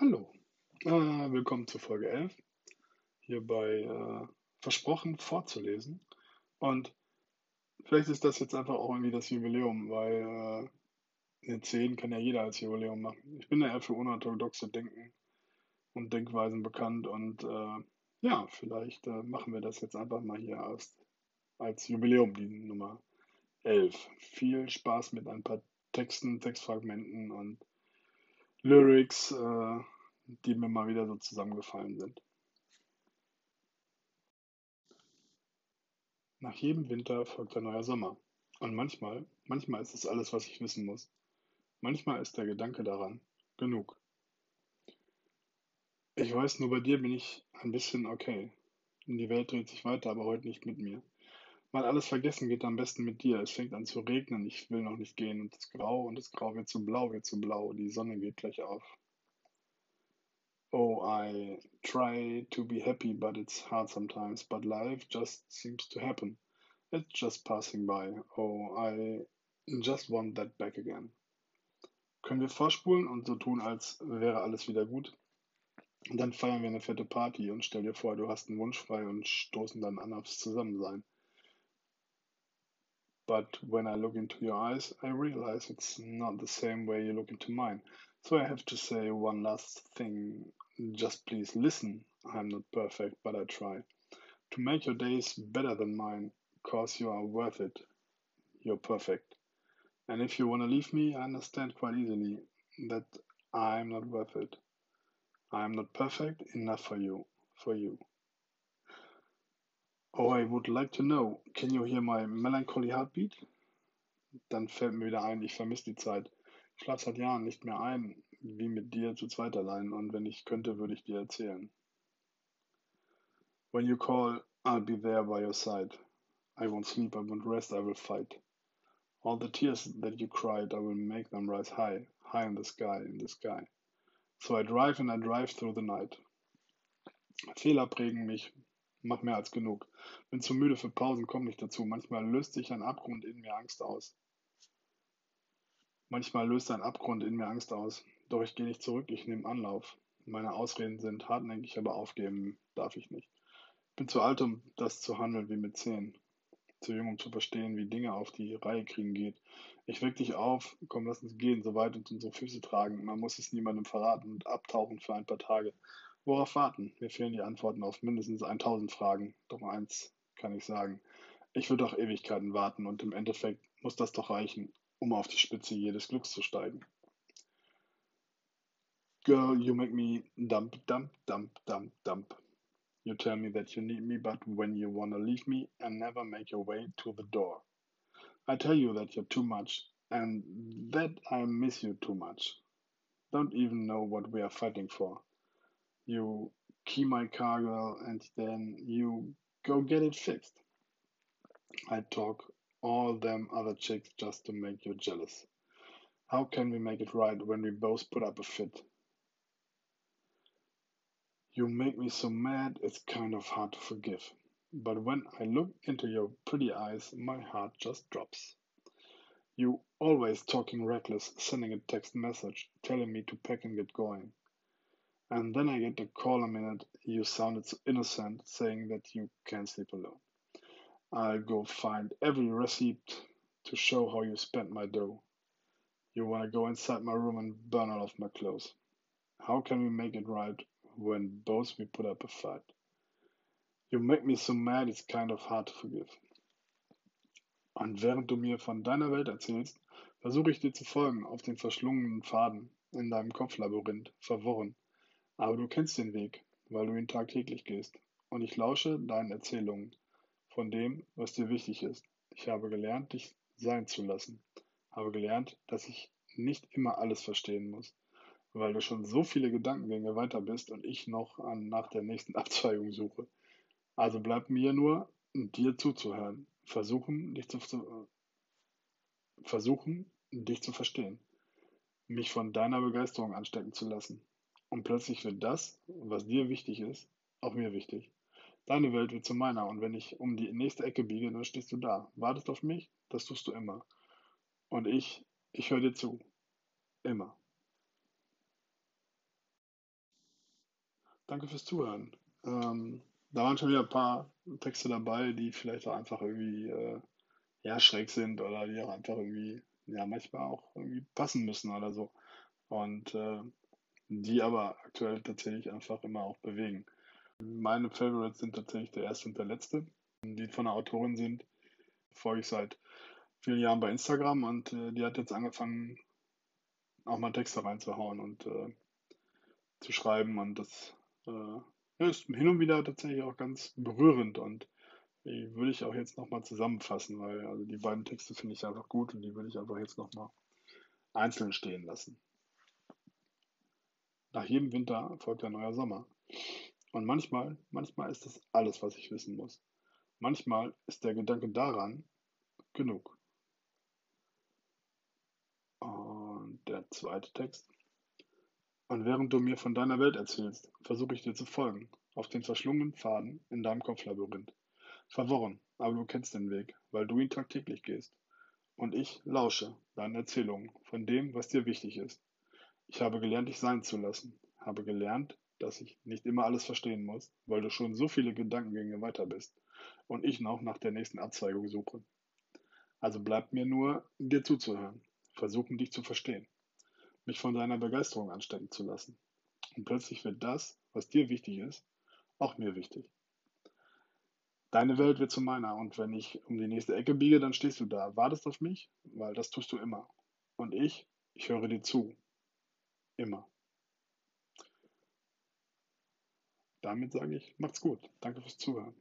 Hallo, äh, willkommen zu Folge 11, hierbei äh, versprochen vorzulesen. Und vielleicht ist das jetzt einfach auch irgendwie das Jubiläum, weil äh, eine 10 kann ja jeder als Jubiläum machen. Ich bin ja eher für unorthodoxe Denken und Denkweisen bekannt und äh, ja, vielleicht äh, machen wir das jetzt einfach mal hier als, als Jubiläum, die Nummer 11. Viel Spaß mit ein paar Texten, Textfragmenten und Lyrics, äh, die mir mal wieder so zusammengefallen sind. Nach jedem Winter folgt ein neuer Sommer. Und manchmal, manchmal ist es alles, was ich wissen muss. Manchmal ist der Gedanke daran genug. Ich weiß, nur bei dir bin ich ein bisschen okay. Die Welt dreht sich weiter, aber heute nicht mit mir. Mal alles vergessen geht am besten mit dir. Es fängt an zu regnen, ich will noch nicht gehen. Und das Grau und das Grau wird zu blau, wird zu blau. Die Sonne geht gleich auf. Oh, I try to be happy, but it's hard sometimes. But life just seems to happen. It's just passing by. Oh, I just want that back again. Können wir vorspulen und so tun, als wäre alles wieder gut? Dann feiern wir eine fette Party und stell dir vor, du hast einen Wunsch frei und stoßen dann an aufs Zusammensein. But when I look into your eyes, I realize it's not the same way you look into mine. So I have to say one last thing. Just please listen. I'm not perfect, but I try to make your days better than mine, cause you are worth it. You're perfect. And if you want to leave me, I understand quite easily that I'm not worth it. I'm not perfect enough for you, for you. Oh, I would like to know, can you hear my melancholy heartbeat? Dann fällt mir wieder ein, ich vermisse die Zeit. Ich schlaf seit Jahren nicht mehr ein, wie mit dir zu zweit allein, und wenn ich könnte, würde ich dir erzählen. When you call, I'll be there by your side. I won't sleep, I won't rest, I will fight. All the tears that you cried, I will make them rise high, high in the sky, in the sky. So I drive and I drive through the night. Fehler prägen mich, mach mehr als genug. Bin zu müde für Pausen, komm nicht dazu. Manchmal löst sich ein Abgrund in mir Angst aus. Manchmal löst ein Abgrund in mir Angst aus. Doch ich gehe nicht zurück, ich nehme Anlauf. Meine Ausreden sind hartnäckig, aber aufgeben darf ich nicht. Bin zu alt, um das zu handeln wie mit zehn. Zu jung, um zu verstehen, wie Dinge auf die Reihe kriegen geht. Ich weck dich auf, komm, lass uns gehen, so weit uns unsere Füße tragen. Man muss es niemandem verraten und abtauchen für ein paar Tage. Worauf warten? Mir fehlen die Antworten auf mindestens 1000 Fragen. Doch eins kann ich sagen. Ich würde auch Ewigkeiten warten und im Endeffekt muss das doch reichen, um auf die Spitze jedes Glücks zu steigen. Girl, you make me dump, dump, dump, dump, dump. You tell me that you need me, but when you wanna leave me and never make your way to the door. I tell you that you're too much and that I miss you too much. Don't even know what we are fighting for you key my car girl and then you go get it fixed. I talk all them other chicks just to make you jealous. How can we make it right when we both put up a fit? You make me so mad, it's kind of hard to forgive. But when I look into your pretty eyes, my heart just drops. You always talking reckless, sending a text message telling me to pack and get going. And then I get a call a minute, you sounded so innocent, saying that you can't sleep alone. I'll go find every receipt to show how you spent my dough. You want to go inside my room and burn all of my clothes. How can we make it right when both we put up a fight? You make me so mad, it's kind of hard to forgive. Und während du mir von deiner Welt erzählst, versuche ich dir zu folgen auf den verschlungenen Faden in deinem Kopflabyrinth, verworren. Aber du kennst den Weg, weil du ihn tagtäglich gehst. Und ich lausche deinen Erzählungen von dem, was dir wichtig ist. Ich habe gelernt, dich sein zu lassen. Habe gelernt, dass ich nicht immer alles verstehen muss, weil du schon so viele Gedankengänge weiter bist und ich noch an, nach der nächsten Abzweigung suche. Also bleibt mir nur, dir zuzuhören. Versuchen, dich zu, versuchen, dich zu verstehen. Mich von deiner Begeisterung anstecken zu lassen. Und plötzlich wird das, was dir wichtig ist, auch mir wichtig. Deine Welt wird zu meiner und wenn ich um die nächste Ecke biege, dann stehst du da. Wartest auf mich? Das tust du immer. Und ich, ich höre dir zu. Immer. danke fürs Zuhören. Ähm, da waren schon wieder ein paar Texte dabei, die vielleicht auch einfach irgendwie äh, ja, schräg sind oder die auch einfach irgendwie, ja, manchmal auch irgendwie passen müssen oder so. Und äh, die aber aktuell tatsächlich einfach immer auch bewegen. Meine Favorites sind tatsächlich der erste und der letzte, die von der Autorin sind. Folge ich seit vielen Jahren bei Instagram und äh, die hat jetzt angefangen, auch mal Texte reinzuhauen und äh, zu schreiben und das äh, ist hin und wieder tatsächlich auch ganz berührend und die würde ich auch jetzt nochmal zusammenfassen, weil also die beiden Texte finde ich einfach gut und die würde ich einfach jetzt nochmal einzeln stehen lassen. Nach jedem Winter folgt ein neuer Sommer. Und manchmal, manchmal ist das alles, was ich wissen muss. Manchmal ist der Gedanke daran genug. Und der zweite Text. Und während du mir von deiner Welt erzählst, versuche ich dir zu folgen, auf den verschlungenen Pfaden in deinem Kopflabyrinth. Verworren, aber du kennst den Weg, weil du ihn tagtäglich gehst. Und ich lausche deinen Erzählungen von dem, was dir wichtig ist. Ich habe gelernt, dich sein zu lassen, habe gelernt, dass ich nicht immer alles verstehen muss, weil du schon so viele Gedankengänge weiter bist und ich noch nach der nächsten Abzweigung suche. Also bleibt mir nur, dir zuzuhören, versuchen, dich zu verstehen, mich von deiner Begeisterung anstecken zu lassen. Und plötzlich wird das, was dir wichtig ist, auch mir wichtig. Deine Welt wird zu meiner und wenn ich um die nächste Ecke biege, dann stehst du da, wartest auf mich, weil das tust du immer. Und ich, ich höre dir zu Immer. Damit sage ich, macht's gut. Danke fürs Zuhören.